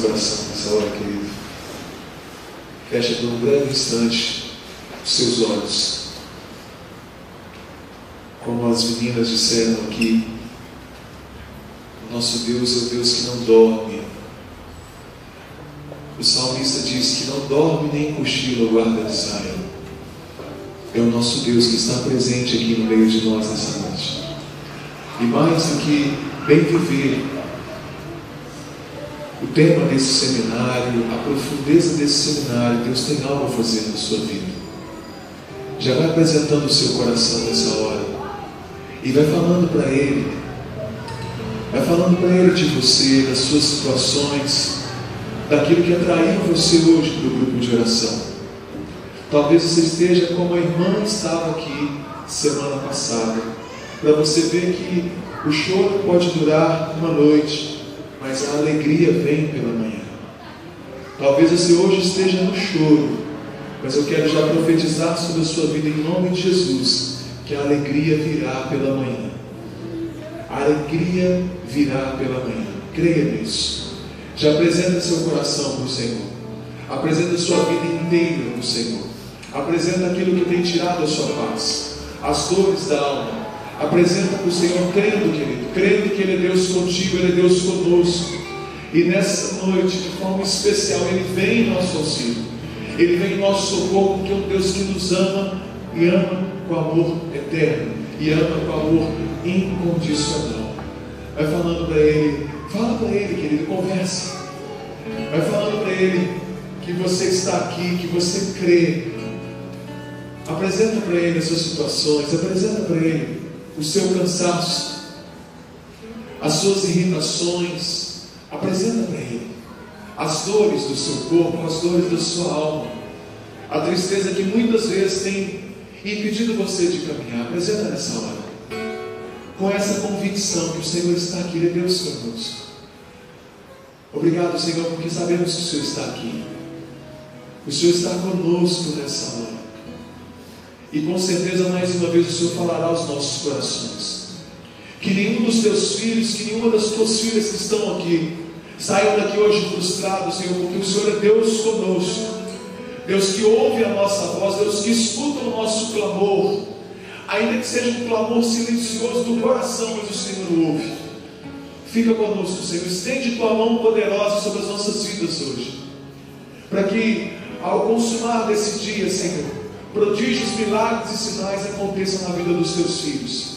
coração nessa hora, querido. Fecha por um breve instante os seus olhos. Como as meninas disseram aqui, o nosso Deus é o Deus que não dorme. O salmista diz que não dorme nem cochila o guarda de Israel. É o nosso Deus que está presente aqui no meio de nós nessa noite. E mais do que bem viver, o tema desse seminário, a profundeza desse seminário, Deus tem algo a fazer na sua vida. Já vai apresentando o seu coração nessa hora e vai falando para Ele, vai falando para Ele de você, das suas situações, daquilo que atraiu você hoje para o grupo de oração. Talvez você esteja como a irmã estava aqui semana passada, para você ver que o choro pode durar uma noite, mas a alegria vem pela manhã. Talvez você hoje esteja no choro, mas eu quero já profetizar sobre a sua vida em nome de Jesus, que a alegria virá pela manhã. A alegria virá pela manhã. Creia nisso. Já apresenta seu coração para o Senhor. Apresenta sua vida inteira para o Senhor. Apresenta aquilo que tem tirado a sua paz, as dores da alma. Apresenta para o Senhor, crendo, querido, crendo que Ele é Deus contigo, Ele é Deus conosco. E nessa noite, de forma especial, Ele vem em nosso auxílio. Ele vem em nosso socorro, porque é um Deus que nos ama e ama com amor eterno e ama com amor incondicional. Vai falando para Ele, fala para Ele, querido, conversa. Vai falando para Ele que você está aqui, que você crê. Apresenta para Ele as suas situações, apresenta para Ele o seu cansaço, as suas irritações. Apresenta para Ele as dores do seu corpo, as dores da sua alma, a tristeza que muitas vezes tem impedido você de caminhar. Apresenta nessa hora, com essa convicção que o Senhor está aqui, Ele é Deus conosco. Obrigado, Senhor, porque sabemos que o Senhor está aqui. O Senhor está conosco nessa hora. E com certeza, mais uma vez, o Senhor falará aos nossos corações. Que nenhum dos teus filhos, que nenhuma das tuas filhas que estão aqui, saiam daqui hoje frustrados, Senhor, porque o Senhor é Deus conosco. Deus que ouve a nossa voz, Deus que escuta o nosso clamor, ainda que seja um clamor silencioso do coração, mas o Senhor ouve. Fica conosco, Senhor, estende tua mão poderosa sobre as nossas vidas hoje, para que ao consumar desse dia, Senhor, prodígios, milagres e sinais aconteçam na vida dos teus filhos.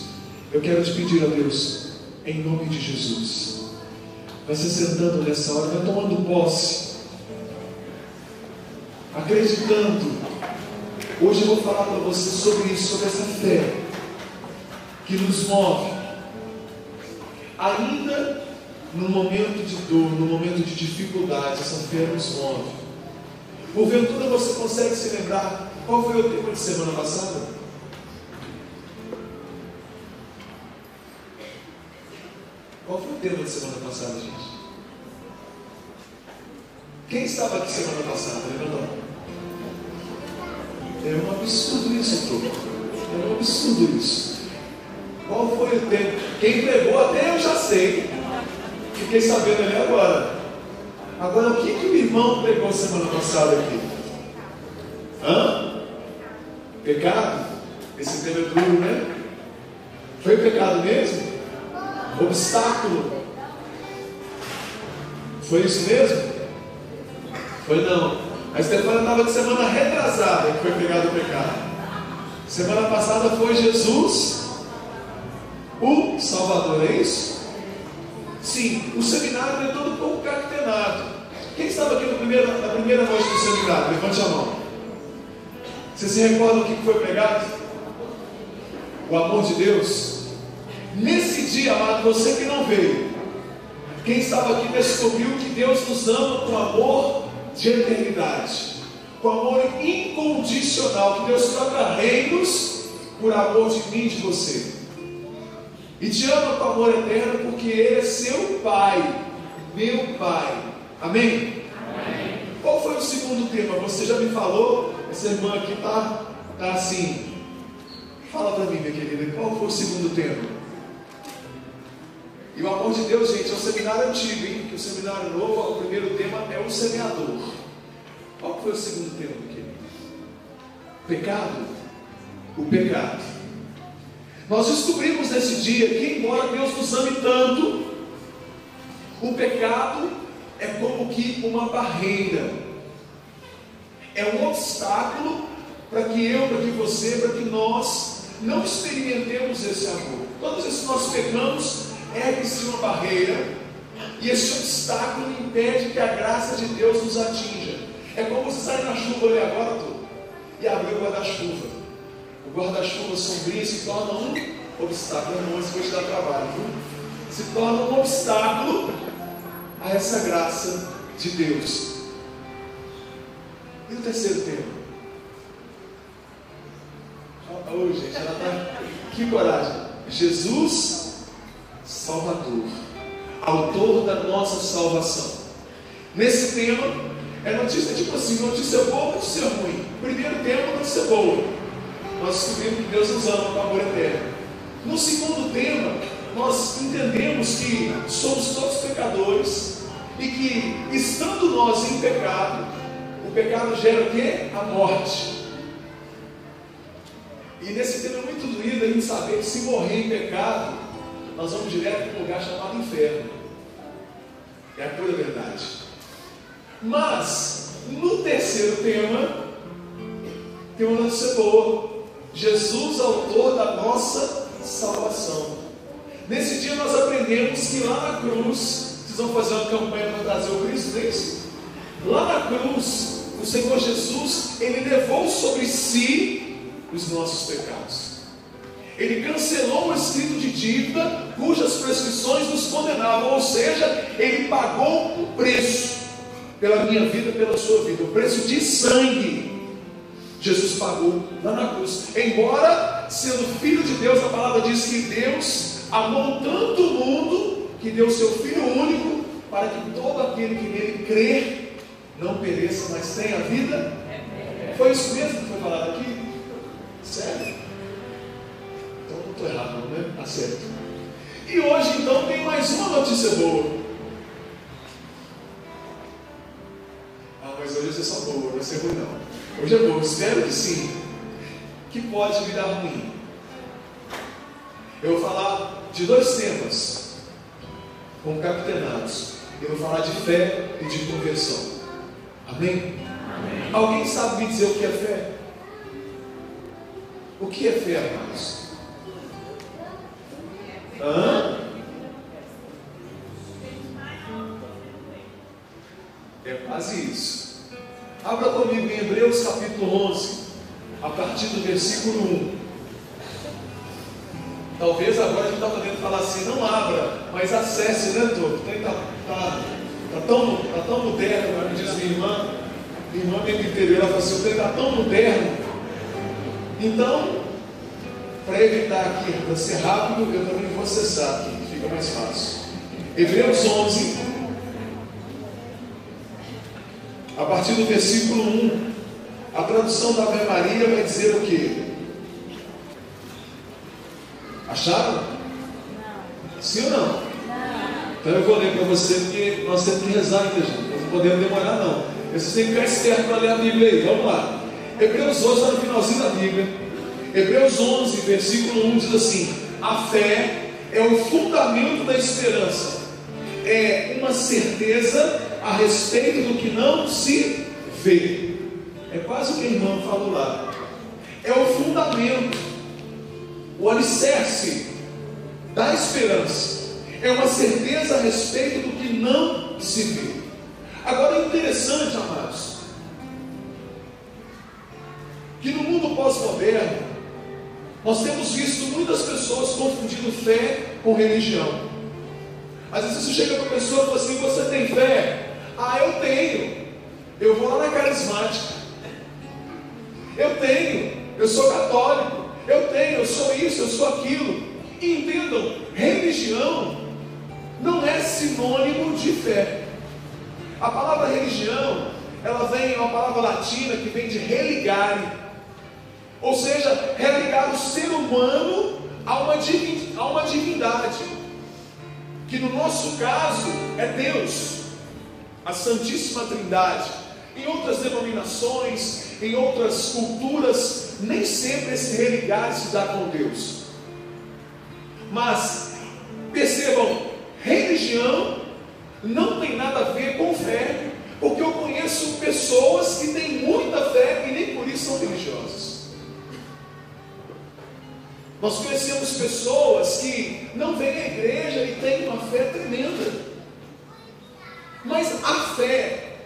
Eu quero te pedir a Deus, em nome de Jesus, vai se sentando nessa hora, vai tomando posse acreditando. Hoje eu vou falar para você sobre isso, sobre essa fé que nos move, ainda no momento de dor, no momento de dificuldade, essa fé nos move. Porventura você consegue se lembrar qual foi o tema de semana passada? Qual foi o tema de semana passada, gente? Quem estava aqui semana passada? Levanta a. É um absurdo isso, tudo. É um absurdo isso. Qual foi o tempo? Quem pregou até eu já sei. Fiquei sabendo ali agora. Agora, o que, que o irmão pregou semana passada aqui? Hã? Pecado? Esse tema é duro, né? Foi pecado mesmo? Obstáculo? Foi isso mesmo? Foi não. A Estefânia estava de semana retrasada que foi pegado o pecado. Semana passada foi Jesus, o Salvador, é isso? Sim, o seminário é todo concatenado. Quem estava aqui no primeiro, na primeira noite do seminário? Levante a mão. Você se recorda o que foi pregado? O amor de Deus. Nesse dia, amado, você que não veio, quem estava aqui descobriu que Deus nos ama com amor de eternidade, com amor incondicional, que Deus troca reinos por amor de mim e de você. E te ama com amor eterno porque Ele é seu Pai, meu Pai. Amém? Amém. Qual foi o segundo tema? Você já me falou, essa irmã aqui está tá assim, Fala para mim, minha querida, qual foi o segundo tema? E o amor de Deus, gente, é um seminário antigo, hein? Que o seminário novo, o primeiro tema é o semeador. Qual foi o segundo tema, meu querido? Pecado. O pecado. Nós descobrimos nesse dia que, embora Deus nos ame tanto, o pecado é como que uma barreira, é um obstáculo para que eu, para que você, para que nós não experimentemos esse amor. Todas vezes que nós pecamos, ergue-se uma barreira e esse obstáculo impede que a graça de Deus nos atinja. É como você sair na chuva ali agora, tô, e abrir o guarda-chuva. O guarda-chuva sombrio se torna um obstáculo. Não, isso vai te dar trabalho, viu? Se torna um obstáculo a essa graça de Deus. E o terceiro tema? Oh, gente, ela tá. Que coragem! Jesus, Salvador, Autor da nossa salvação. Nesse tema, é notícia tipo assim: notícia boa, notícia ruim. Primeiro tema, notícia boa. Nós descobrimos que Deus nos ama com amor eterno. No segundo tema, nós entendemos que somos todos pecadores e que, estando nós em pecado, pecado gera o quê? A morte. E nesse tema é muito doído a gente saber que se morrer em pecado, nós vamos direto para um lugar chamado inferno. É a pura verdade. Mas, no terceiro tema, tem uma notícia boa. Jesus, autor da nossa salvação. Nesse dia nós aprendemos que lá na cruz, vocês vão fazer uma campanha para trazer o Cristo, não é isso? Lá na cruz, o Senhor Jesus, Ele levou sobre si os nossos pecados. Ele cancelou o escrito de dívida cujas prescrições nos condenavam, ou seja, ele pagou um preço pela minha vida, pela sua vida, o preço de sangue. Jesus pagou lá na cruz. Embora sendo filho de Deus, a palavra diz que Deus amou tanto o mundo que deu seu filho único para que todo aquele que nele crer não pereça, mas tenha vida. Foi isso mesmo que foi falado aqui? Sério? Então não estou errado, né? Tá certo. E hoje então tem mais uma notícia boa. Ah, mas hoje é só boa, não vai ser ruim não. Hoje é boa, espero que sim. Que pode dar ruim. Eu vou falar de dois temas concatenados. Eu vou falar de fé e de conversão. Amém? Amém? Alguém sabe me dizer o que é fé? O que é fé, amados? Hã? É quase isso. Abra comigo em Hebreus capítulo 11, a partir do versículo 1. Talvez agora a gente está podendo falar assim, não abra, mas acesse, né, Tô? Está tá, tá tão, tá tão moderno, como diz minha irmã, minha irmã do interior, ela falou assim, está tão moderno então, para evitar aqui para ser rápido, eu também vou acessar aqui, fica mais fácil. Hebreus 11, a partir do versículo 1, a tradução da Ave Maria vai dizer o que? Acharam? Não. Sim ou não? Então eu vou ler para você, porque nós temos que rezar ainda, gente. Nós não podemos demorar, não. Vocês têm que ficar esperto para ler a Bíblia aí. Vamos lá. Hebreus 11 está no finalzinho da Bíblia. Hebreus 11, versículo 1 diz assim: A fé é o fundamento da esperança, é uma certeza a respeito do que não se vê. É quase o que a irmã falou lá. É o fundamento, o alicerce da esperança. É uma certeza a respeito do que não se vê. Agora é interessante, amados, que no mundo pós-moderno, nós temos visto muitas pessoas confundindo fé com religião. Às vezes você chega para uma pessoa e fala assim: Você tem fé? Ah, eu tenho. Eu vou lá na carismática. Eu tenho. Eu sou católico. Eu tenho. Eu sou isso. Eu sou aquilo. Entendam: religião não é sinônimo de fé. A palavra religião, ela vem, é uma palavra latina que vem de religare Ou seja, religar o ser humano a uma, a uma divindade, que no nosso caso é Deus, a Santíssima Trindade. Em outras denominações, em outras culturas, nem sempre esse religar se dá com Deus. Mas percebam, religião não tem nada a ver com fé, porque eu conheço pessoas que têm muita fé e nem por isso são religiosas. Nós conhecemos pessoas que não vêm à igreja e têm uma fé tremenda. Mas a fé,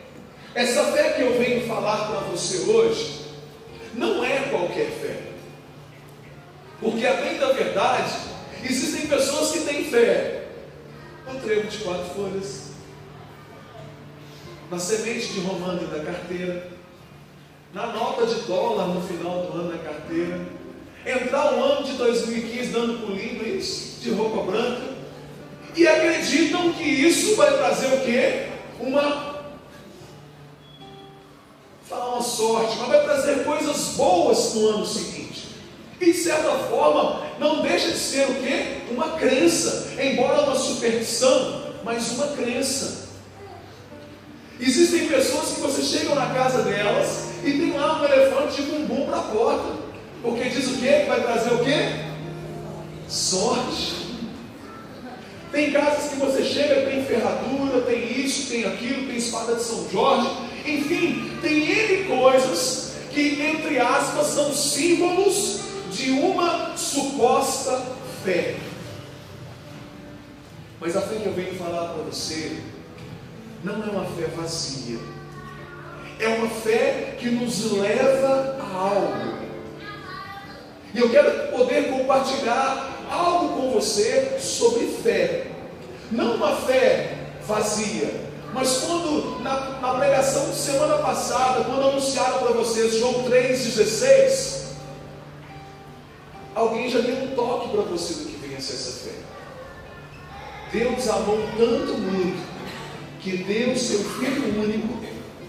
essa fé que eu venho falar para você hoje, não é qualquer fé. Porque, a bem da verdade, existem pessoas que têm fé no trevo de quatro folhas, na semente de romã da carteira, na nota de dólar no final do ano na carteira entrar o ano de 2015 dando pulinho, de roupa branca, e acreditam que isso vai trazer o quê? Uma falar uma sorte, mas vai trazer coisas boas no ano seguinte. E de certa forma, não deixa de ser o quê? Uma crença, embora uma superstição, mas uma crença. Existem pessoas que você chega na casa delas e tem lá um elefante de bumbum para a porta. Porque diz o quê? Vai trazer o quê? Sorte. Tem casas que você chega, tem ferradura, tem isso, tem aquilo, tem espada de São Jorge, enfim, tem N coisas que, entre aspas, são símbolos de uma suposta fé. Mas a fé que eu venho falar para você não é uma fé vazia, é uma fé que nos leva a algo. E eu quero poder compartilhar algo com você sobre fé. Não uma fé vazia, mas quando na, na pregação de semana passada, quando anunciaram para vocês João 3,16, alguém já deu um toque para você do que vem a ser essa fé. Deus amou tanto o mundo que deu o seu Filho único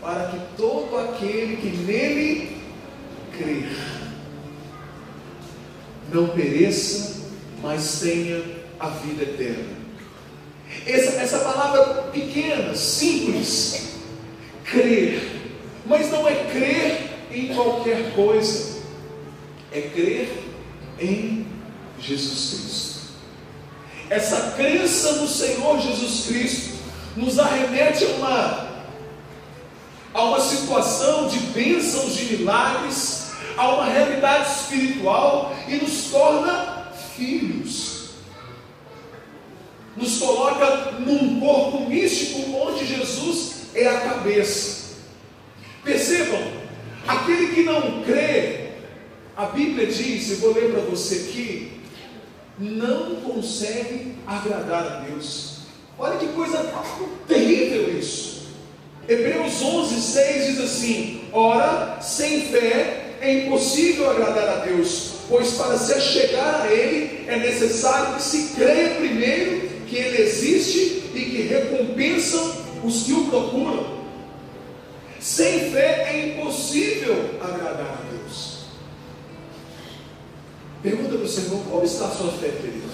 para que todo aquele que nele crer não pereça, mas tenha a vida eterna. Essa, essa palavra pequena, simples, crer, mas não é crer em qualquer coisa, é crer em Jesus Cristo. Essa crença no Senhor Jesus Cristo nos arremete a uma, a uma situação de bênçãos, de milagres, a uma realidade espiritual e nos torna filhos. Nos coloca num corpo místico onde Jesus é a cabeça. Percebam, aquele que não crê, a Bíblia diz, eu vou ler para você aqui, não consegue agradar a Deus. Olha que coisa terrível isso. Hebreus 11, 6 diz assim: Ora, sem fé é impossível agradar a Deus, pois para se chegar a Ele é necessário que se creia primeiro que Ele existe e que recompensam os que o procuram. Sem fé é impossível agradar a. Pergunta para o Senhor: como está a sua fé, querido?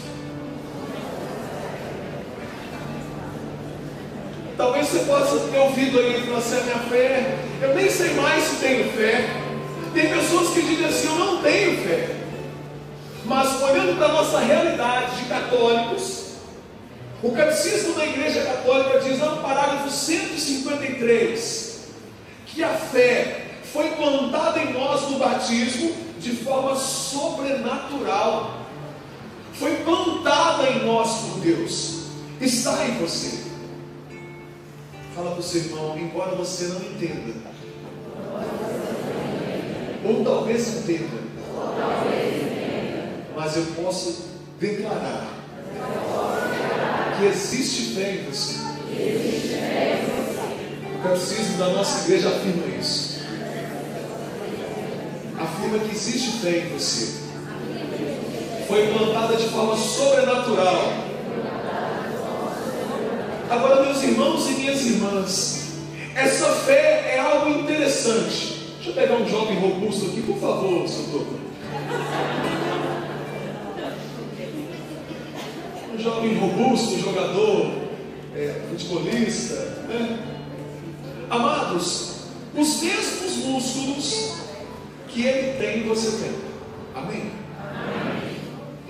Talvez você possa ter ouvido aí, falar assim, a minha fé, eu nem sei mais se tenho fé. Tem pessoas que dizem assim: Eu não tenho fé. Mas olhando para a nossa realidade de católicos, o catecismo da Igreja Católica diz no parágrafo 153 que a fé foi plantada em nós no batismo de forma sobrenatural. Foi plantada em nós por Deus. Está em você. Fala para o seu irmão, embora você não entenda, ou talvez entenda. Mas eu posso declarar que existe fé em você. O catecismo da nossa igreja afirma isso. Afirma que existe fé em você. Foi plantada de forma sobrenatural. Agora, meus irmãos e minhas irmãs, essa fé é algo interessante. Deixa eu pegar um jovem robusto aqui, por favor, doutor. Um jovem robusto, jogador, é, futebolista. Né? Amados, os mesmos músculos que ele tem, você tem. Amém? Amém.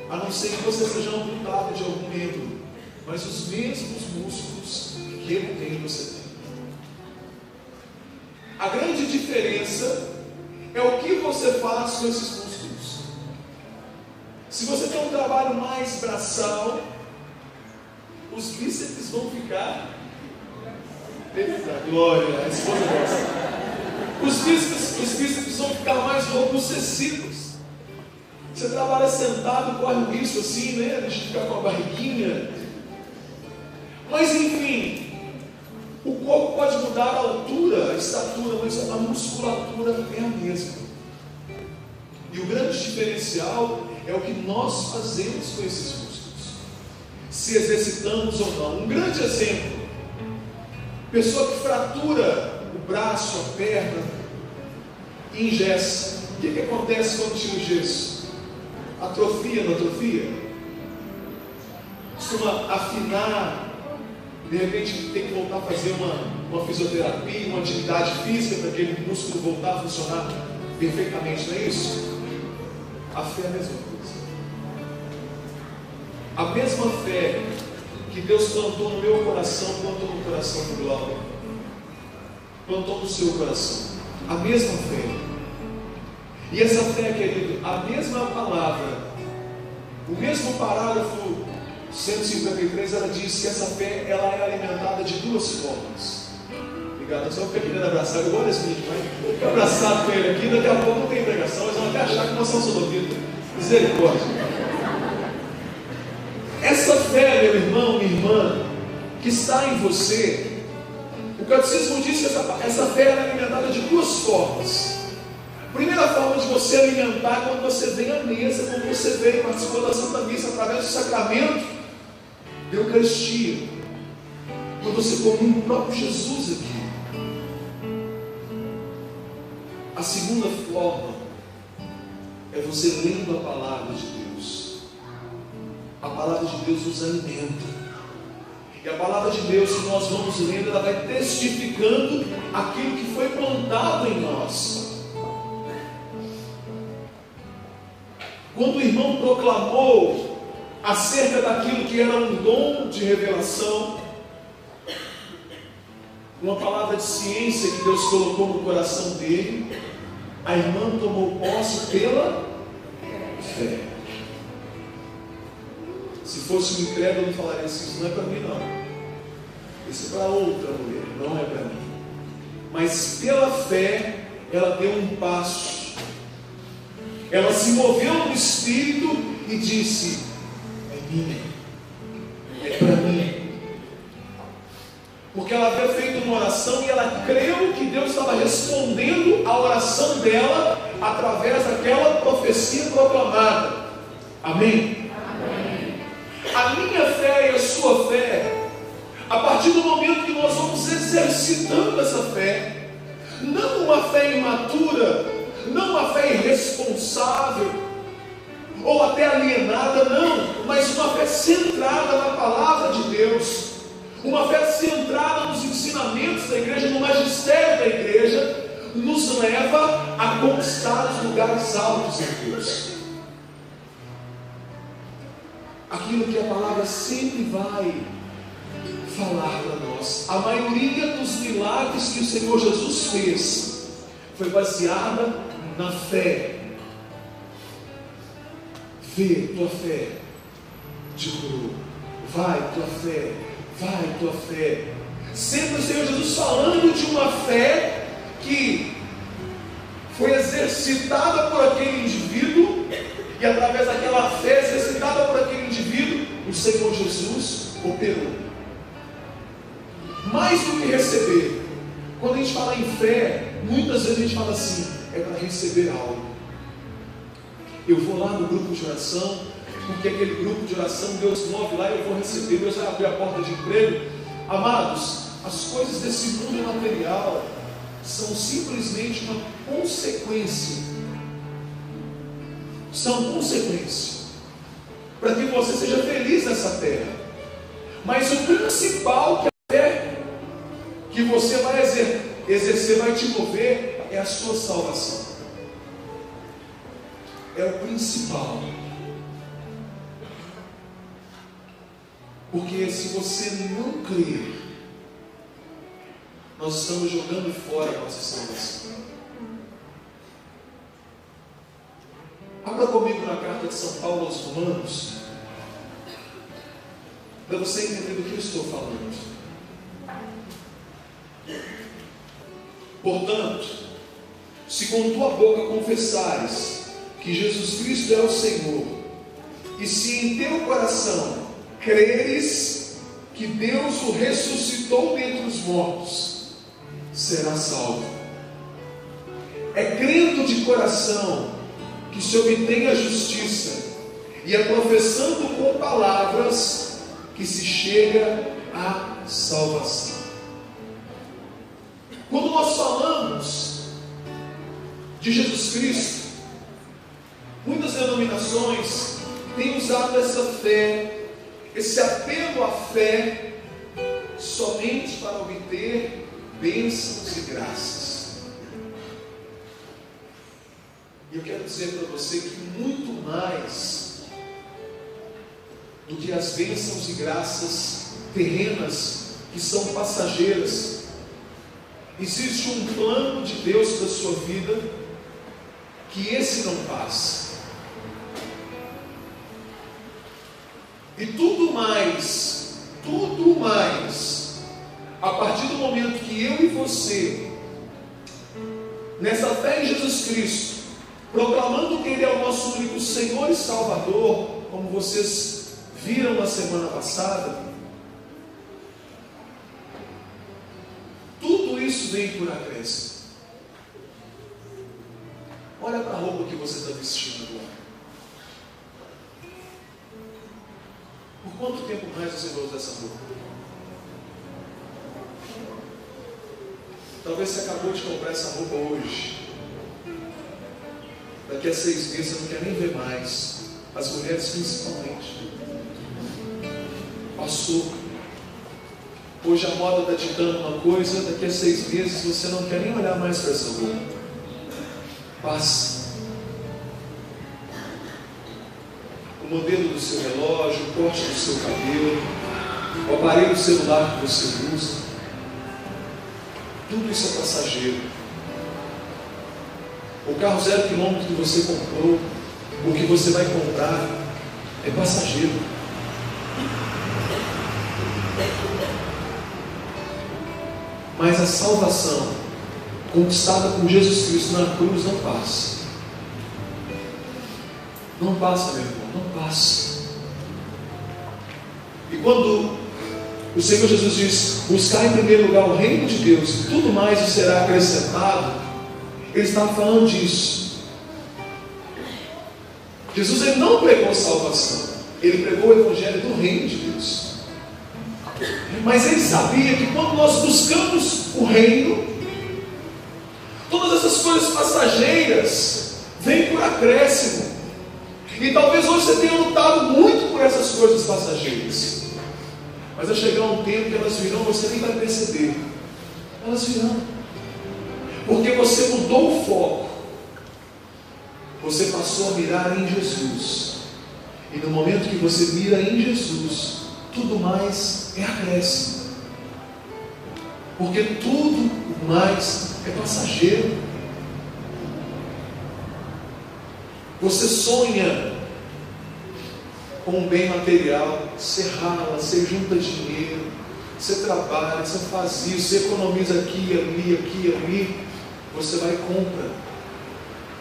A não ser que você seja amputado de algum membro, mas os mesmos músculos que ele tem, você tem. A grande diferença é o que você faz com esses músculos. Se você tem um trabalho mais braçal, os bíceps vão ficar. Eita, glória, a esposa gosta. Os bíceps, os bíceps vão ficar mais robustecidos. Você trabalha sentado, corre o risco assim, né? De ficar com a barriguinha. Mas enfim, o corpo pode mudar a altura, a estatura, mas a musculatura é a mesma. E o grande diferencial é o que nós fazemos com esses músculos. Se exercitamos ou não. Um grande exemplo: pessoa que fratura o braço, a perna, engessa. O que, que acontece quando tira o gesso? Atrofia, não atrofia? Costuma afinar de repente tem que voltar a fazer uma, uma fisioterapia, uma atividade física para aquele músculo voltar a funcionar perfeitamente, não é isso? A fé é a mesma coisa. A mesma fé que Deus plantou no meu coração, plantou no coração do Glauber, plantou no seu coração. A mesma fé. E essa fé, querido, a mesma palavra, o mesmo parágrafo 153 ela diz que essa fé ela é alimentada de duas formas. Obrigado, só porque querendo abraçar, eu gosto desse vídeo, mas ficar abraçado com ele aqui, daqui a pouco não tem pregação, eles vão até achar que nós somos sodomitas. Misericórdia. Essa fé, meu irmão, minha irmã, que está em você, o catecismo diz que essa, essa fé é alimentada de duas formas. Primeira forma de você alimentar é quando você vem à mesa, quando você vem participando da Santa Missa através do sacramento Eucaristia. Quando você come o próprio Jesus aqui. A segunda forma é você lendo a palavra de Deus. A palavra de Deus nos alimenta. E a palavra de Deus que nós vamos lendo, ela vai testificando aquilo que foi plantado em nós. Quando o irmão proclamou acerca daquilo que era um dom de revelação, uma palavra de ciência que Deus colocou no coração dele, a irmã tomou posse pela fé. Se fosse um incrédulo, falaria assim: Isso não é para mim, não. Isso é para outra mulher, não é para mim. Mas pela fé, ela deu um passo. Ela se moveu no espírito e disse: minha, é para mim. Porque ela havia feito uma oração e ela creu que Deus estava respondendo a oração dela através daquela profecia proclamada. Amém? Amém? A minha fé e a sua fé, a partir do momento que nós vamos exercitando essa fé, não uma fé imatura, não uma fé irresponsável, ou até alienada, não, mas uma fé centrada na palavra de Deus, uma fé centrada nos ensinamentos da igreja, no magistério da igreja, nos leva a conquistar os lugares altos em Deus. Aquilo que a palavra sempre vai falar para nós. A maioria dos milagres que o Senhor Jesus fez foi baseada na fé Vê, tua fé te curou. Vai, tua fé. Vai, tua fé. Sempre o Senhor Jesus falando de uma fé que foi exercitada por aquele indivíduo, e através daquela fé exercitada por aquele indivíduo, o Senhor Jesus operou. Mais do que receber. Quando a gente fala em fé, muitas vezes a gente fala assim, é para receber algo. Eu vou lá no grupo de oração, porque aquele grupo de oração, Deus move lá, eu vou receber, Deus vai abrir a porta de emprego. Amados, as coisas desse mundo material são simplesmente uma consequência. São consequência. Para que você seja feliz nessa terra. Mas o principal que a fé que você vai exercer, vai te mover, é a sua salvação. É o principal. Porque se você não crer, nós estamos jogando fora a nossa salvação. Abra comigo na carta de São Paulo aos Romanos, para você entender do que eu estou falando. Portanto, se com tua boca confessares que Jesus Cristo é o Senhor, e se em teu coração creres que Deus o ressuscitou dentre os mortos, será salvo. É crendo de coração que se obtém a justiça, e é professando com palavras que se chega à salvação. Quando nós falamos de Jesus Cristo, muitas denominações têm usado essa fé esse apelo à fé somente para obter bênçãos e graças. E eu quero dizer para você que muito mais do que as bênçãos e graças terrenas que são passageiras, existe um plano de Deus para a sua vida que esse não passa. E tudo mais, tudo mais, a partir do momento que eu e você, nessa fé em Jesus Cristo, proclamando que Ele é o nosso único Senhor e Salvador, como vocês viram na semana passada, tudo isso vem por acréscimo. Olha para a roupa que você está vestindo agora. Por quanto tempo mais você vai usar essa roupa? Talvez você acabou de comprar essa roupa hoje. Daqui a seis meses você não quer nem ver mais. As mulheres principalmente. Passou. Hoje a moda está ditando uma coisa, daqui a seis meses você não quer nem olhar mais para essa roupa. Passa. o modelo do seu relógio, o corte do seu cabelo, o aparelho celular que você usa. Tudo isso é passageiro. O carro zero quilômetro que você comprou, o que você vai comprar, é passageiro. Mas a salvação conquistada por Jesus Cristo na cruz não passa. Não passa, meu irmão não passa. E quando o Senhor Jesus diz: buscar em primeiro lugar o reino de Deus, e tudo mais será acrescentado, ele está falando disso. Jesus ele não pregou salvação, ele pregou o evangelho do reino de Deus. Mas ele sabia que quando nós buscamos o reino, todas essas coisas passageiras vêm por acréscimo. E talvez hoje você tenha lutado muito por essas coisas passageiras. Mas vai chegar um tempo que elas virão, você nem vai perceber. Elas virão. Porque você mudou o foco. Você passou a mirar em Jesus. E no momento que você mira em Jesus, tudo mais é acréscimo. Porque tudo mais é passageiro. Você sonha com um bem material, você rala, você junta dinheiro, você trabalha, você faz isso, você economiza aqui, ali, aqui, ali, você vai e compra.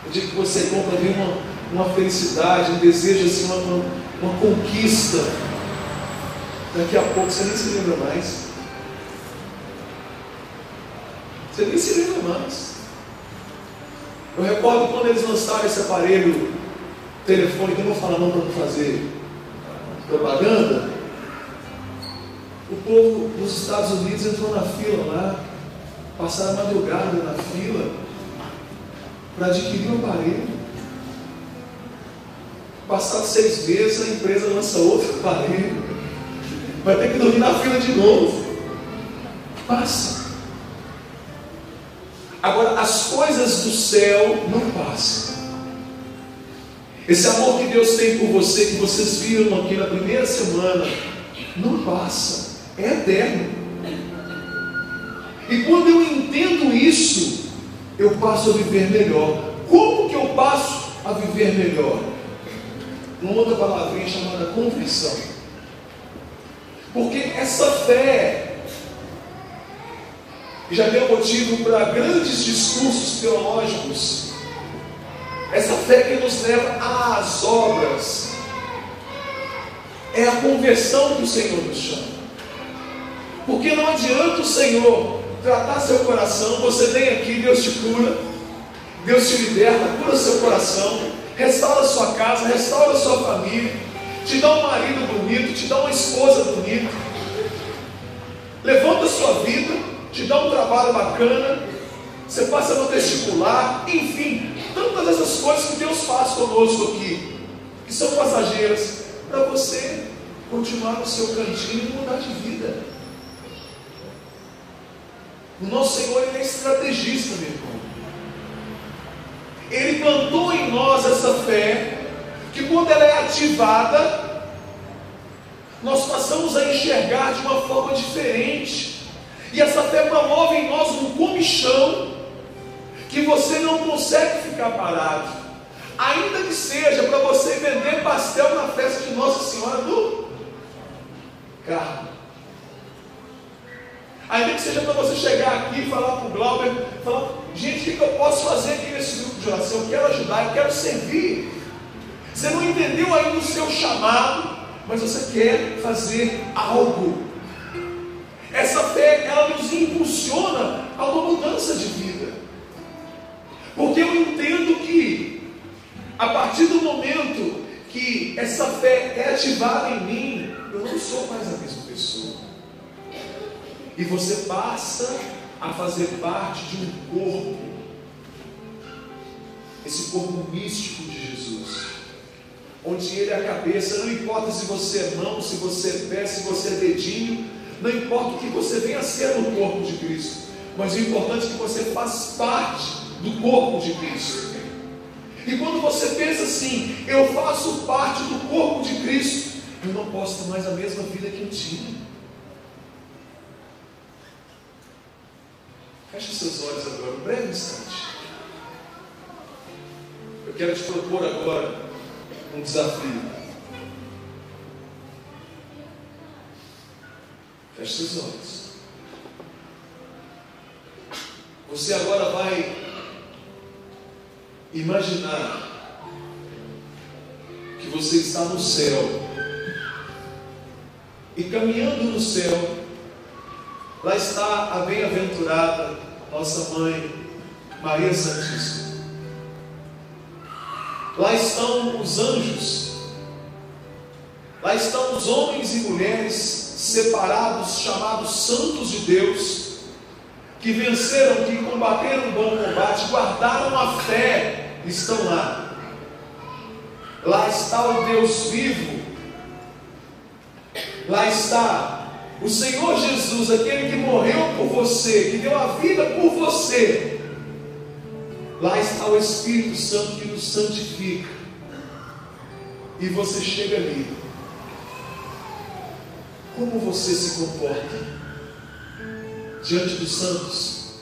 O dia que você compra, vem uma, uma felicidade, um desejo, assim, uma, uma conquista. Daqui a pouco você nem se lembra mais. Você nem se lembra mais. Eu recordo quando eles lançaram esse aparelho telefônico, eu não vou falar não para não fazer propaganda. O povo dos Estados Unidos entrou na fila lá, passaram a madrugada na fila. para adquirir um aparelho. Passados seis meses, a empresa lança outro aparelho. Vai ter que dormir na fila de novo. Passa. Agora, as coisas do céu não passam. Esse amor que Deus tem por você, que vocês viram aqui na primeira semana, não passa, é eterno. E quando eu entendo isso, eu passo a viver melhor. Como que eu passo a viver melhor? Uma outra palavrinha chamada conversão. Porque essa fé já deu motivo para grandes discursos teológicos. Essa fé que nos leva às obras. É a conversão que o Senhor nos chama. Porque não adianta o Senhor tratar seu coração, você vem aqui, Deus te cura, Deus te liberta, cura seu coração, restaura sua casa, restaura sua família, te dá um marido bonito, te dá uma esposa bonita, levanta sua vida, te dá um trabalho bacana, você passa no vestibular, enfim, tantas essas coisas que Deus faz conosco aqui, que são passageiras, para você continuar no seu cantinho e mudar de vida. O nosso Senhor ele é estrategista, meu irmão. Ele plantou em nós essa fé, que quando ela é ativada, nós passamos a enxergar de uma forma diferente. E essa fé promove em nós um comichão que você não consegue ficar parado. Ainda que seja para você vender pastel na festa de Nossa Senhora do Carmo. Ainda que seja para você chegar aqui e falar para o Glauber, falar, gente, o que, eu posso fazer aqui nesse grupo de oração? Eu quero ajudar, eu quero servir. Você não entendeu ainda o seu chamado, mas você quer fazer algo. Essa fé, ela nos impulsiona a uma mudança de vida. Porque eu entendo que, a partir do momento que essa fé é ativada em mim, eu não sou mais a mesma pessoa. E você passa a fazer parte de um corpo, esse corpo místico de Jesus, onde Ele é a cabeça, não importa se você é mão, se você é pé, se você é dedinho, não importa o que você venha a ser no corpo de Cristo, mas o importante é que você faz parte do corpo de Cristo. E quando você pensa assim, eu faço parte do corpo de Cristo, eu não posso ter mais a mesma vida que eu tinha. Feche seus olhos agora, um breve instante. Eu quero te propor agora um desafio. Feche seus olhos. Você agora vai imaginar que você está no céu e caminhando no céu Lá está a bem-aventurada nossa mãe, Maria Santíssima. Lá estão os anjos. Lá estão os homens e mulheres separados, chamados santos de Deus, que venceram, que combateram o bom combate, guardaram a fé, estão lá. Lá está o Deus vivo. Lá está o Senhor Jesus, aquele que morreu por você, que deu a vida por você, lá está o Espírito Santo que nos santifica. E você chega ali. Como você se comporta diante dos santos,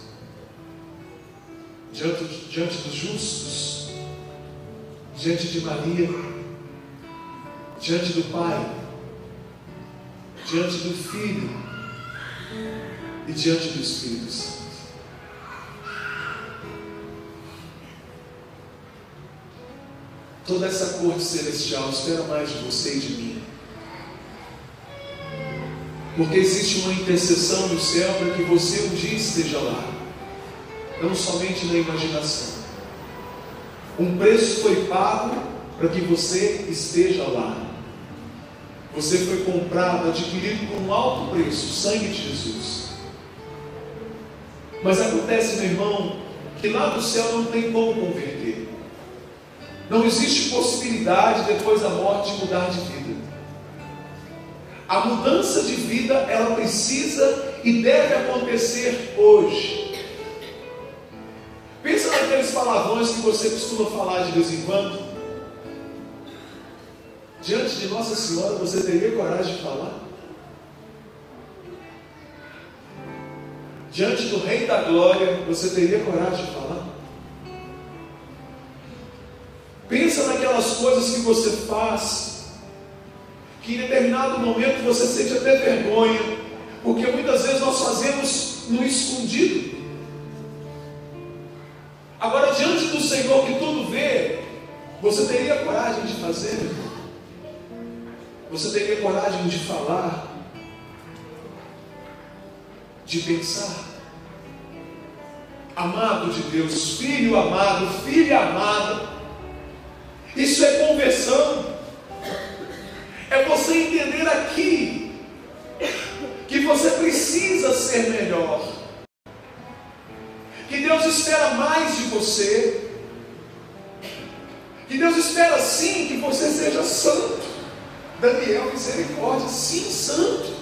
diante, diante dos justos, diante de Maria, diante do Pai? diante do Filho e diante do Espírito Santo. Toda essa corte celestial espera mais de você e de mim. Porque existe uma intercessão no céu para que você um dia esteja lá, não somente na imaginação. Um preço foi pago para que você esteja lá. Você foi comprado, adquirido por um alto preço, o sangue de Jesus. Mas acontece, meu irmão, que lá do céu não tem como converter. Não existe possibilidade depois da morte de mudar de vida. A mudança de vida ela precisa e deve acontecer hoje. Pensa naqueles palavrões que você costuma falar de vez em quando. Diante de Nossa Senhora, você teria coragem de falar? Diante do Rei da Glória, você teria coragem de falar? Pensa naquelas coisas que você faz, que em determinado momento você sente até vergonha, porque muitas vezes nós fazemos no escondido. Agora, diante do Senhor que tudo vê, você teria coragem de fazer? Você teria coragem de falar? De pensar? Amado de Deus, filho amado, filha amada, isso é conversão. É você entender aqui que você precisa ser melhor. Que Deus espera mais de você. Que Deus espera sim que você seja santo. Daniel, misericórdia, sim, santo.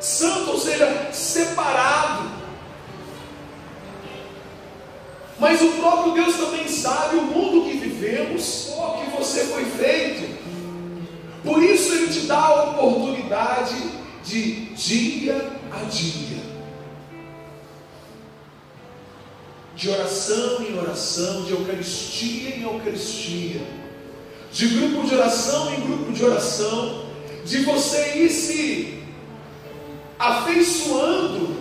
Santo, ou seja, separado. Mas o próprio Deus também sabe o mundo que vivemos, o que você foi feito. Por isso Ele te dá a oportunidade de dia a dia, de oração em oração, de Eucaristia em Eucaristia, de grupo de oração em grupo de oração, de você ir se afeiçoando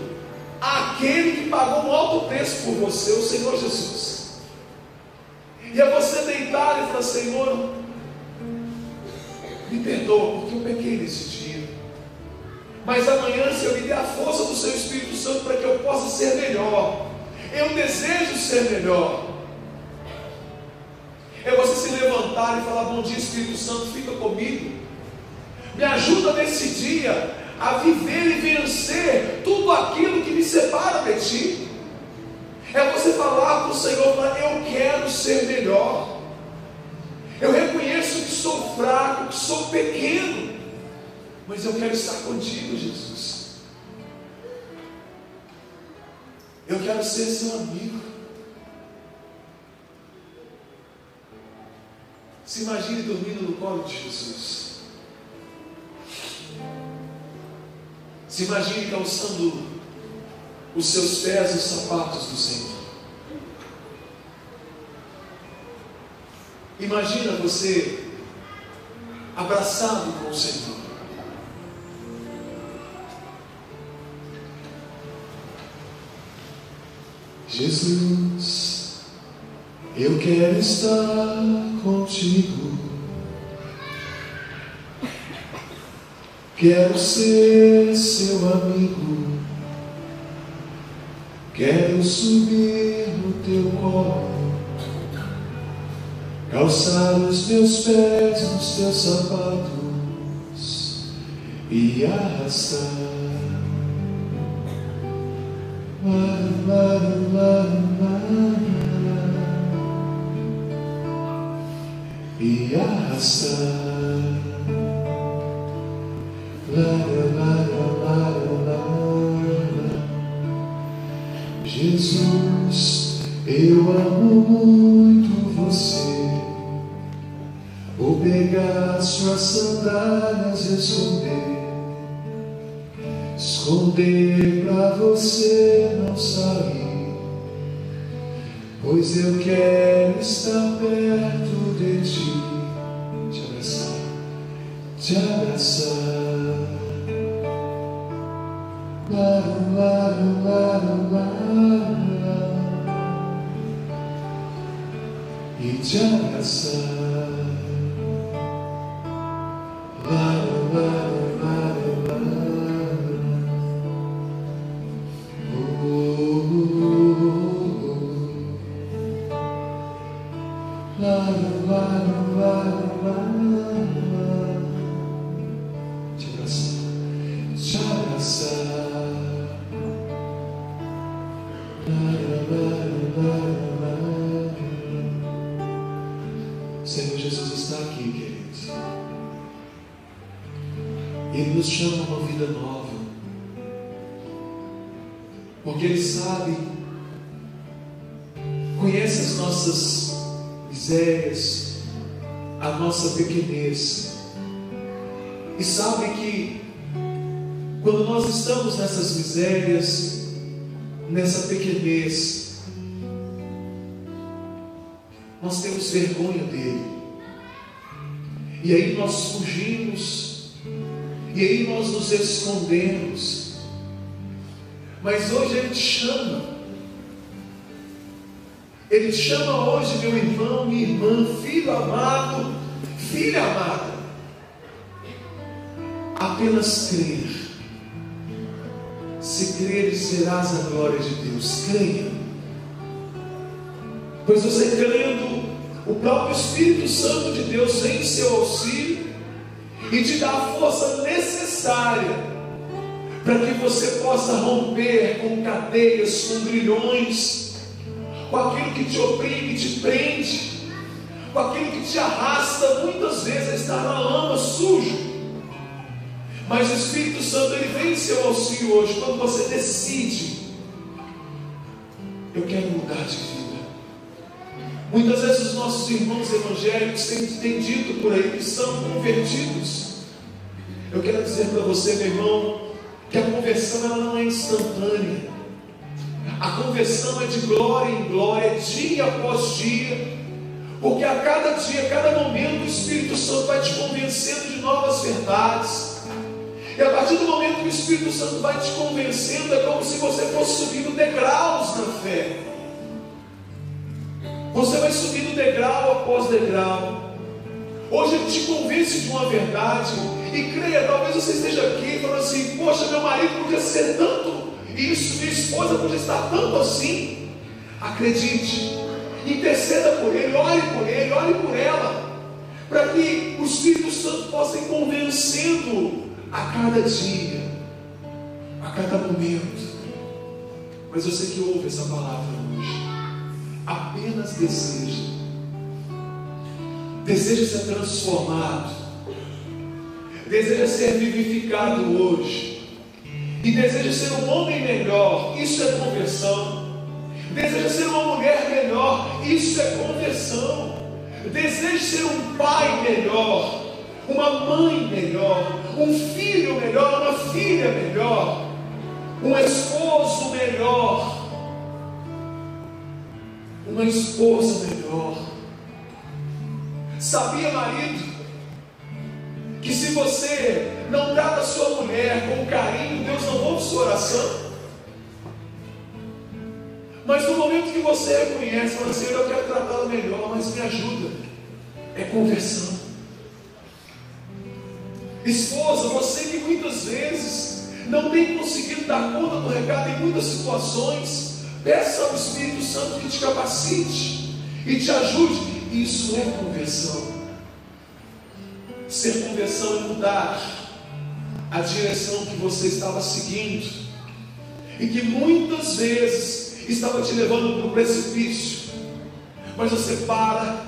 àquele que pagou um alto preço por você, o Senhor Jesus. E é você deitar e falar: Senhor, me perdoa, porque eu pequei nesse dia. Mas amanhã, se eu me der a força do Seu Espírito Santo para que eu possa ser melhor, eu desejo ser melhor. É você se levantar e falar: Bom dia, Espírito Santo, fica comigo. Me ajuda nesse dia a viver e vencer tudo aquilo que me separa de ti. É você falar para o Senhor: Eu quero ser melhor. Eu reconheço sou fraco, que sou pequeno, mas eu quero estar contigo, Jesus. Eu quero ser seu amigo. Se imagine dormindo no colo de Jesus. Se imagine calçando os seus pés os sapatos do Senhor. Imagina você abraçado com o Senhor. Jesus, eu quero estar contigo. Quero ser seu amigo. Quero subir no teu colo calçar os meus pés nos teus sapatos e arrastar. e arrastar. Jesus, eu amo muito Pegar suas sandálias e esconder, esconder pra você não sair, pois eu quero estar perto de ti, te abraçar, te abraçar. La, la, la, la, e te abraçar. Te abraçar. Nós estamos nessas misérias, nessa pequenez, nós temos vergonha dele. E aí nós fugimos, e aí nós nos escondemos. Mas hoje ele te chama. Ele te chama hoje, meu irmão, minha irmã, filho amado, filha amada. Apenas crer se creres, serás a glória de Deus. Creia. Pois você crendo, o próprio Espírito Santo de Deus vem em seu auxílio e te dá a força necessária para que você possa romper com cadeias, com grilhões, com aquilo que te oprime, te prende, com aquilo que te arrasta muitas vezes a estar na lama sujo. Mas o Espírito Santo ele vem em seu auxílio hoje quando você decide. Eu quero mudar de vida. Muitas vezes os nossos irmãos evangélicos têm, têm dito por aí que são convertidos. Eu quero dizer para você, meu irmão, que a conversão ela não é instantânea. A conversão é de glória em glória, dia após dia. Porque a cada dia, a cada momento, o Espírito Santo vai te convencendo de novas verdades e a partir do momento que o Espírito Santo vai te convencendo, é como se você fosse subindo degraus na fé. Você vai subindo degrau após degrau. Hoje ele te convence de uma verdade. E creia, talvez você esteja aqui falando assim: Poxa, meu marido podia ser tanto isso, minha esposa podia estar tanto assim. Acredite, interceda por ele, ore por ele, ore por ela, para que o Espírito Santo possa ir convencendo a cada dia, a cada momento. Mas você que ouve essa palavra hoje, apenas deseja, deseja ser transformado, deseja ser vivificado hoje, e deseja ser um homem melhor, isso é conversão. Deseja ser uma mulher melhor, isso é conversão. Deseja ser um pai melhor, uma mãe melhor, um filho melhor, uma filha melhor, um esposo melhor, uma esposa melhor. Sabia, marido, que se você não trata sua mulher com carinho, Deus não ouve sua oração? Mas no momento que você reconhece, fala assim, eu quero tratá-la melhor, mas me ajuda. É conversão. Esposa, você que muitas vezes não tem conseguido dar conta do recado em muitas situações, peça ao Espírito Santo que te capacite e te ajude. Isso é conversão. Ser conversão é mudar a direção que você estava seguindo e que muitas vezes estava te levando para o precipício. Mas você para,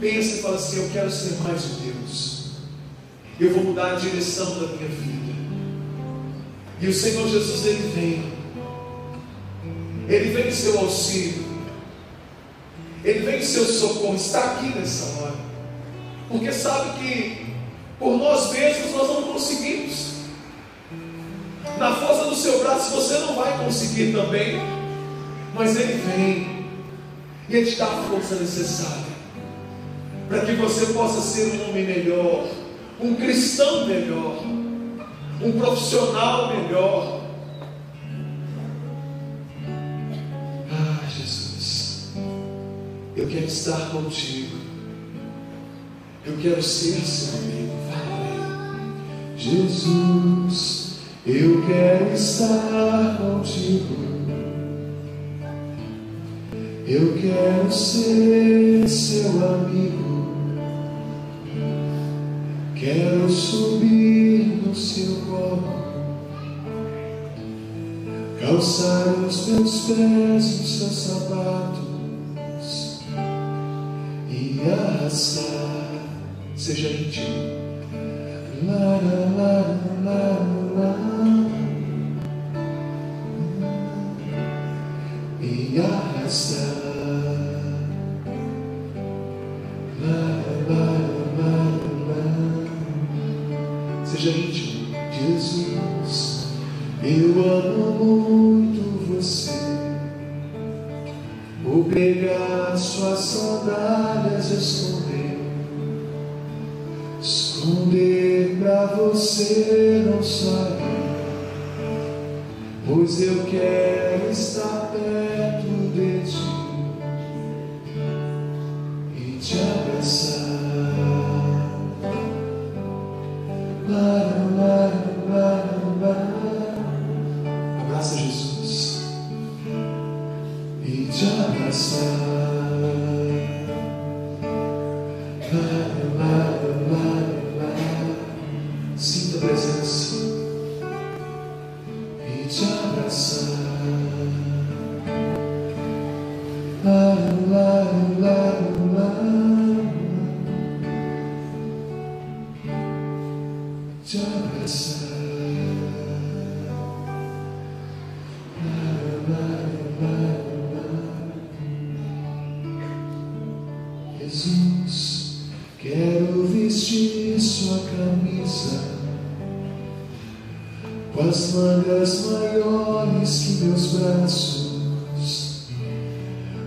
pensa e fala assim: Eu quero ser mais de Deus eu vou mudar a direção da minha vida. E o Senhor Jesus, Ele vem. Ele vem em seu auxílio. Ele vem em seu socorro. Está aqui nessa hora. Porque sabe que por nós mesmos nós não conseguimos. Na força do seu braço você não vai conseguir também. Mas Ele vem. E Ele te dá a força necessária. Para que você possa ser um homem melhor um cristão melhor, um profissional melhor. Ah, Jesus, eu quero estar contigo, eu quero ser seu amigo. Jesus, eu quero estar contigo. Eu quero ser seu amigo. Quero subir no seu colo, calçar os meus pés nos seus sapatos e arrastar, seja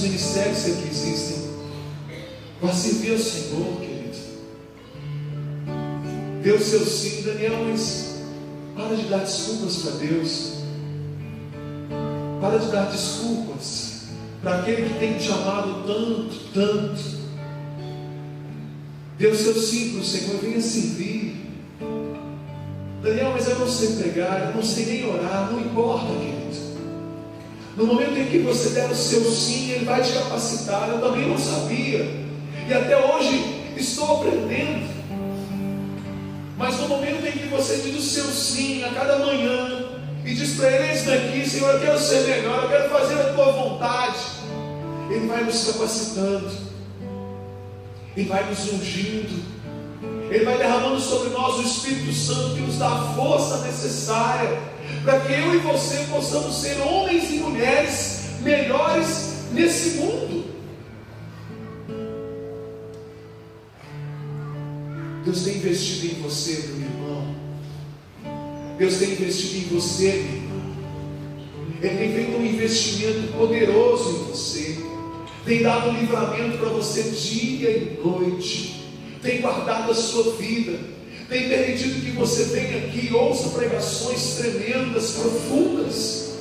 diversos ministérios que aqui existem, para servir ao Senhor, querido. Dê o seu sim, Daniel, mas para de dar desculpas para Deus. Para de dar desculpas para aquele que tem te amado tanto, tanto. Dê o seu sim para o Senhor, venha servir. Daniel, mas eu não sei pregar, eu não sei nem orar, não importa, querido. No momento em que você der o seu sim, Ele vai te capacitar. Eu também não sabia. E até hoje estou aprendendo. Mas no momento em que você diz o seu sim a cada manhã, e diz para Ele: Eis daqui, Senhor, eu quero ser melhor, eu quero fazer a tua vontade. Ele vai nos capacitando, Ele vai nos ungindo, Ele vai derramando sobre nós o Espírito Santo que nos dá a força necessária para que eu e você possamos ser homens e mulheres melhores nesse mundo. Deus tem investido em você, meu irmão. Deus tem investido em você, meu irmão. Ele tem feito um investimento poderoso em você. Tem dado livramento para você dia e noite. Tem guardado a sua vida tem permitido que você venha aqui ouça pregações tremendas, profundas,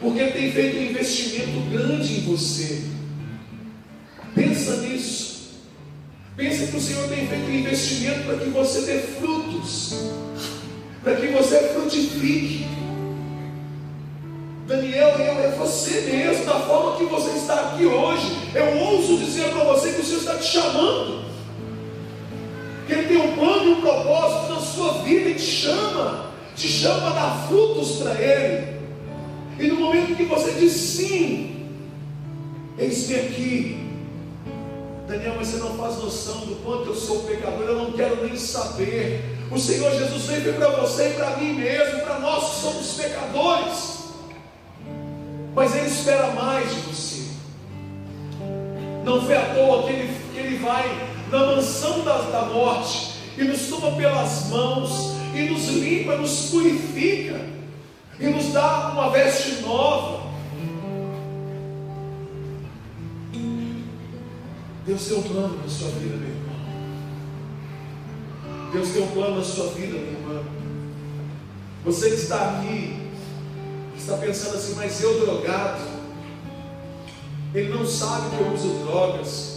porque tem feito um investimento grande em você. Pensa nisso. Pensa que o Senhor tem feito um investimento para que você dê frutos, para que você frutifique. Daniel, eu é você mesmo, da forma que você está aqui hoje. Eu ouso dizer para você que o Senhor está te chamando que Ele tem um plano e um propósito na sua vida e te chama, te chama a dar frutos para Ele. E no momento que você diz sim, Eis-me aqui. Daniel, mas você não faz noção do quanto eu sou pecador, eu não quero nem saber. O Senhor Jesus veio para você e para mim mesmo, para nós que somos pecadores. Mas Ele espera mais de você. Não foi à toa que Ele, que ele vai na mansão da, da morte e nos toma pelas mãos e nos limpa, nos purifica e nos dá uma veste nova. Deus tem um plano na sua vida, meu irmão. Deus tem um plano na sua vida, minha irmã. Você que está aqui, está pensando assim, mas eu drogado, ele não sabe que eu uso drogas.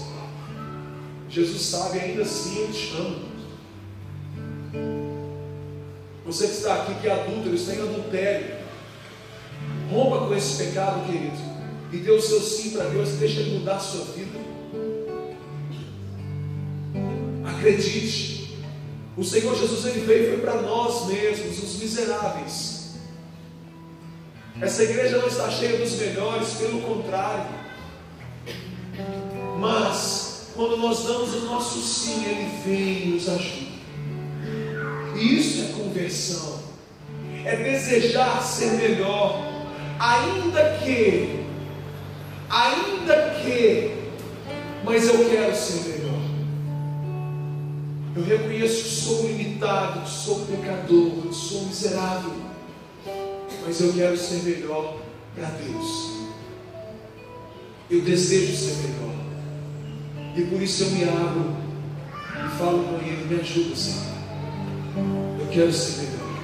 Jesus sabe, ainda assim eu te amo. Você que está aqui, que é adúltero, está em adultério. Rompa com esse pecado, querido. E dê o seu sim para Deus, deixa Ele mudar a sua vida. Acredite. O Senhor Jesus ele veio foi para nós mesmos, os miseráveis. Essa igreja não está cheia dos melhores, pelo contrário. Mas quando nós damos o nosso sim, ele vem e nos ajuda. E isso é conversão. É desejar ser melhor, ainda que, ainda que, mas eu quero ser melhor. Eu reconheço que sou limitado, que sou pecador, que sou miserável, mas eu quero ser melhor para Deus. Eu desejo ser melhor, e por isso eu me abro e falo com Ele: me ajuda, Senhor. Eu quero ser melhor.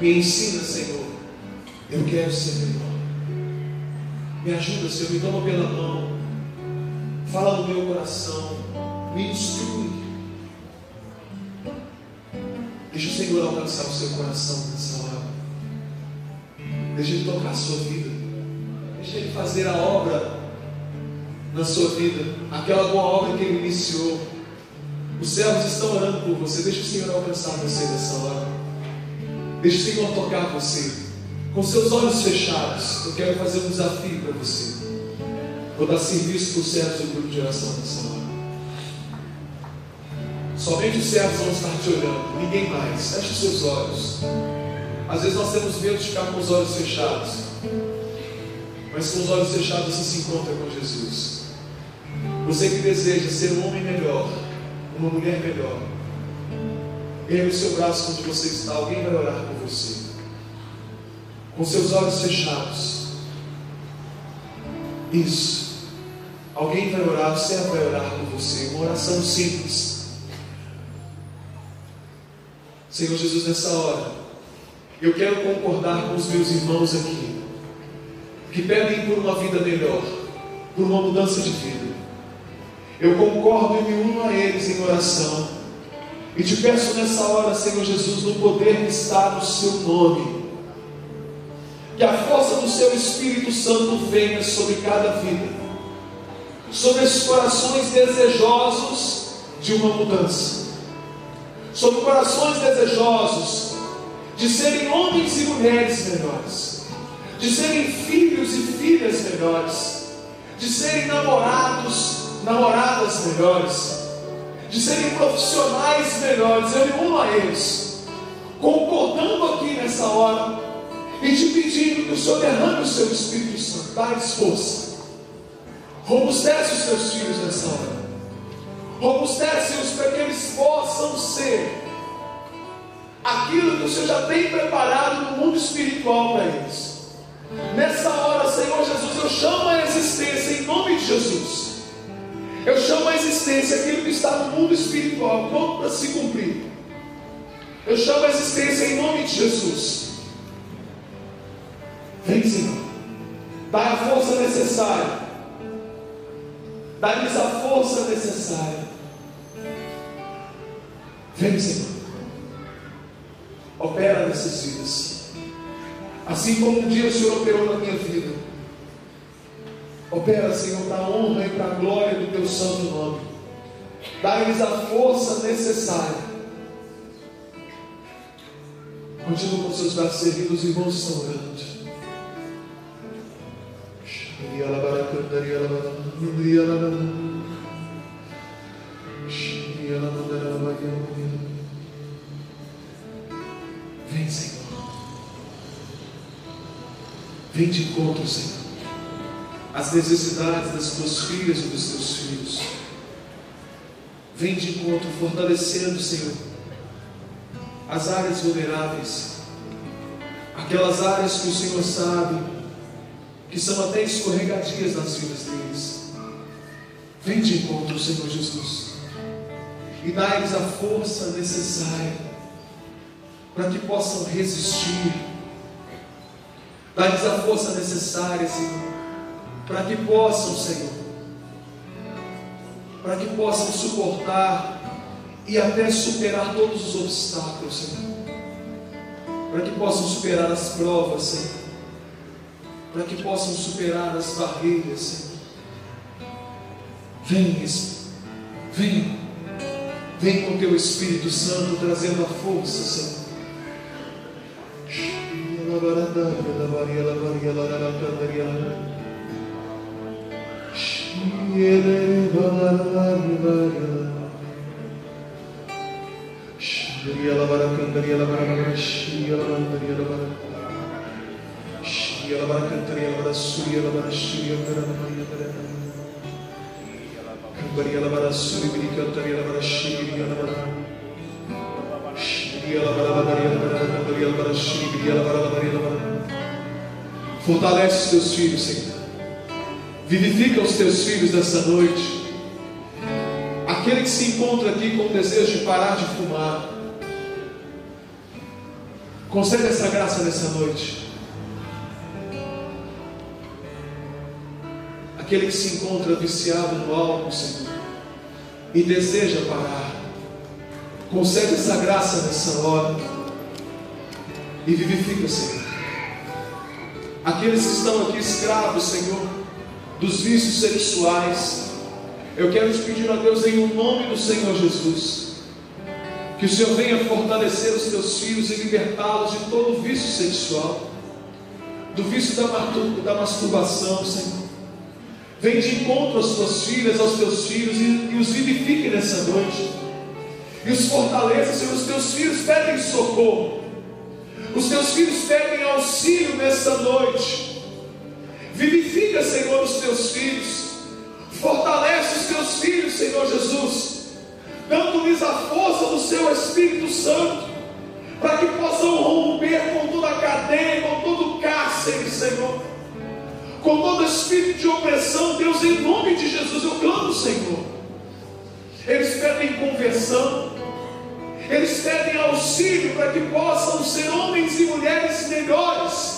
Me ensina, Senhor. Eu quero ser melhor. Me ajuda, Senhor. Me toma pela mão. Fala no meu coração. Me instrui. Deixa o Senhor alcançar o seu coração nessa hora. Deixa Ele tocar a sua vida. Deixa Ele fazer a obra na sua vida. Aquela boa obra que Ele iniciou. Os servos estão orando por você. Deixa o Senhor alcançar você nessa hora. Deixa o Senhor tocar você. Com seus olhos fechados, eu quero fazer um desafio para você. Vou dar serviço para os servos do grupo de oração nessa hora. Somente os servos vão estar te olhando, ninguém mais. Feche os seus olhos. Às vezes nós temos medo de ficar com os olhos fechados. Mas com os olhos fechados você se encontra com Jesus. Você que deseja ser um homem melhor, uma mulher melhor. Ergue o seu braço onde você está, alguém vai orar por você. Com seus olhos fechados. Isso. Alguém vai orar, servo vai orar por você. Uma oração simples. Senhor Jesus, nessa hora, eu quero concordar com os meus irmãos aqui, que pedem por uma vida melhor, por uma mudança de vida. Eu concordo e me uno a eles em oração. E te peço nessa hora, Senhor Jesus, no poder que está no seu nome, que a força do seu Espírito Santo venha sobre cada vida, sobre esses corações desejosos de uma mudança sobre corações desejosos de serem homens e mulheres melhores, de serem filhos e filhas melhores, de serem namorados, namoradas melhores, de serem profissionais melhores. Eu me a eles, concordando aqui nessa hora e te pedindo que o Senhor derrame o seu Espírito Santo, dá-lhes força, robustece os seus filhos nessa hora robustece-os para que eles possam ser aquilo que o Senhor já tem preparado no mundo espiritual para eles. Nessa hora, Senhor Jesus, eu chamo a existência em nome de Jesus. Eu chamo a existência aquilo que está no mundo espiritual, pronto para se cumprir. Eu chamo a existência em nome de Jesus. Vem, Senhor. Dá a força necessária. Dá-lhes a força necessária Vem, Senhor. Opera nessas vidas. Assim como um dia o Senhor operou na minha vida. Opera, Senhor, para a honra e para a glória do teu santo nome. Dá-lhes a força necessária. Continua com seus braços erguidos, os irmãos estão orando. Vem, Senhor. Vem de encontro, Senhor. As necessidades das tuas filhas e dos teus filhos. Vem de encontro, fortalecendo, Senhor, as áreas vulneráveis. Aquelas áreas que o Senhor sabe que são até escorregadias nas vidas deles. Vem de encontro, Senhor Jesus, e dá-lhes a força necessária para que possam resistir. Dá-lhes a força necessária, Senhor, para que possam, Senhor, para que possam suportar e até superar todos os obstáculos, Senhor. Para que possam superar as provas, Senhor para que possam superar as barreiras, Senhor. Vem, vem, vem com teu Espírito Santo trazendo a força, Senhor. Shri Yala bara kantari yala bara suri yala bara shiri Fortalece os teus filhos, Senhor. Vivifica os teus filhos nessa noite. Aquele que se encontra aqui com o desejo de parar de fumar, concede essa graça nessa noite. aquele que se encontra viciado no álcool, Senhor, e deseja parar, concede essa graça nessa hora e vivifica, Senhor. Aqueles que estão aqui escravos, Senhor, dos vícios sexuais, eu quero te pedir a Deus em o nome do Senhor Jesus, que o Senhor venha fortalecer os teus filhos e libertá-los de todo vício sexual, do vício da masturbação, Senhor Vem de encontro às tuas filhas, aos teus filhos e, e os vivifique nessa noite. E os fortaleça, Senhor. Os teus filhos pedem socorro. Os teus filhos pedem auxílio nessa noite. Vivifica, Senhor, os teus filhos. Fortalece os teus filhos, Senhor Jesus. Dando-lhes a força do seu Espírito Santo. Para que possam romper com toda a cadeia, com todo o cárcere, Senhor com todo espírito de opressão, Deus, em nome de Jesus, eu clamo, Senhor. Eles pedem conversão, eles pedem auxílio para que possam ser homens e mulheres melhores.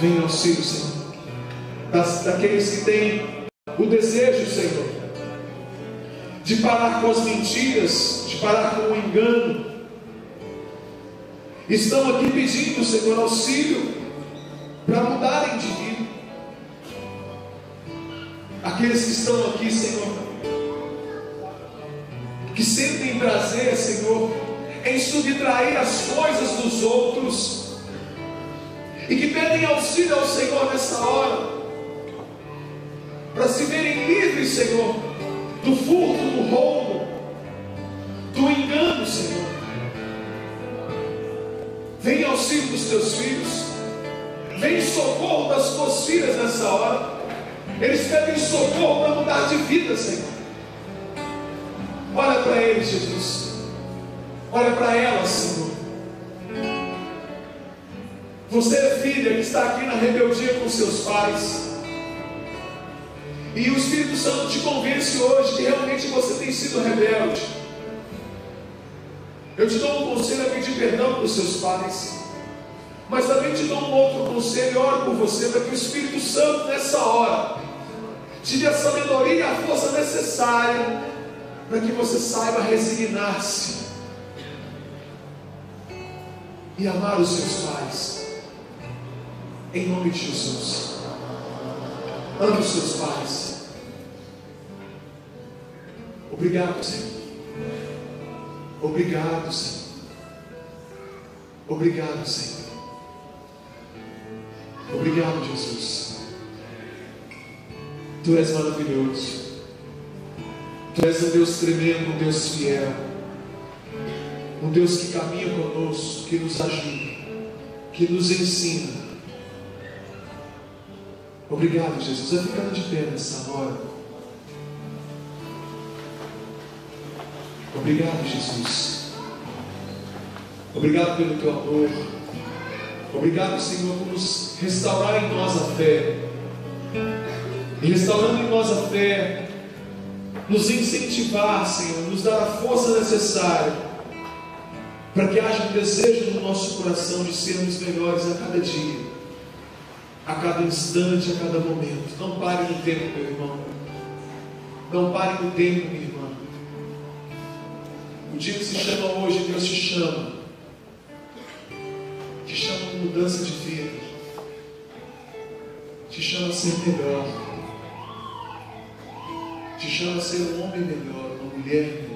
Vem auxílio, Senhor. Das, daqueles que têm o desejo, Senhor, de parar com as mentiras, de parar com o engano, estão aqui pedindo, Senhor, auxílio para mudarem de vida. Aqueles que estão aqui, Senhor, que sentem prazer, Senhor, em subtrair as coisas dos outros e que pedem auxílio ao Senhor nessa hora para se verem livres, Senhor, do furto, do roubo, do engano, Senhor. Vem auxílio dos teus filhos, vem socorro das tuas filhas nessa hora. Eles pedem socorro para mudar de vida, Senhor. Olha para eles, Jesus. Olha para elas, Senhor. Você é filha que está aqui na rebeldia com seus pais. E o Espírito Santo te convence hoje que realmente você tem sido rebelde. Eu te dou um conselho a pedir perdão para os seus pais. Mas também te dou um outro conselho e oro por você para que o Espírito Santo, nessa hora, te dê a sabedoria e a força necessária para que você saiba resignar-se e amar os seus pais. Em nome de Jesus. Ame os seus pais. Obrigado, Senhor. Obrigado, Senhor. Obrigado, Senhor. Obrigado, Jesus. Tu és maravilhoso. Tu és um Deus tremendo, um Deus fiel. Um Deus que caminha conosco, que nos ajuda, que nos ensina. Obrigado, Jesus. Vai ficando de pé nessa hora. Obrigado, Jesus. Obrigado pelo teu amor. Obrigado, Senhor, por nos restaurar em nós a fé. E restaurando em nós a fé, nos incentivar, Senhor, nos dar a força necessária para que haja um desejo no nosso coração de sermos melhores a cada dia, a cada instante, a cada momento. Não pare no tempo, meu irmão. Não pare no tempo, minha irmã. O dia que se chama hoje, Deus te chama. Te chama de mudança de vida. Te chama a ser melhor. Te chama a ser um homem melhor, uma mulher melhor.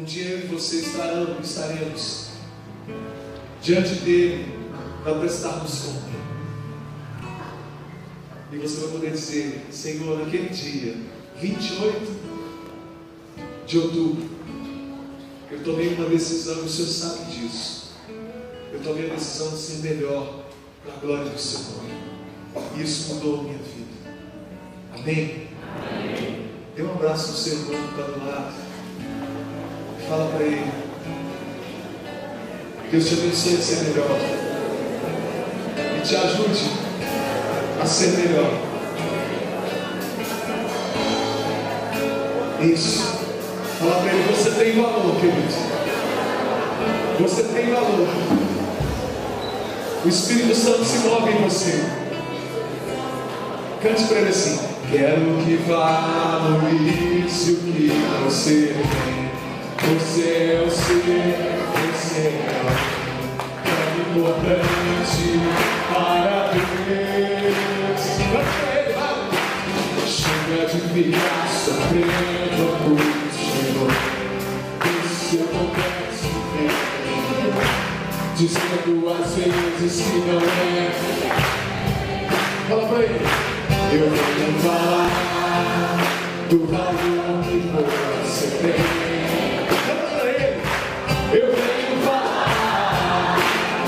Um dia eu e você estarão, estaremos diante dele para prestarmos conta. E você vai poder dizer, Senhor, naquele dia, 28 de outubro, eu tomei uma decisão, e o Senhor sabe disso. Eu tomei a decisão de ser melhor para a glória do seu nome. E isso mudou a minha vida. Amém? Amém. Dê um abraço no seu irmão que está do lado. Fala para ele. Deus te abençoe a ser melhor. E te ajude a ser melhor. Isso. Fala para ele, você tem valor, querido. Você tem valor. O Espírito Santo se move em você. Cante para ele assim. Quero que valorize o que você tem. O ser, tão importante para Deus. Chega de ficar sofrendo por se acontece Dizendo às vezes que não é Fala pra ele Eu venho falar Do valor que você tem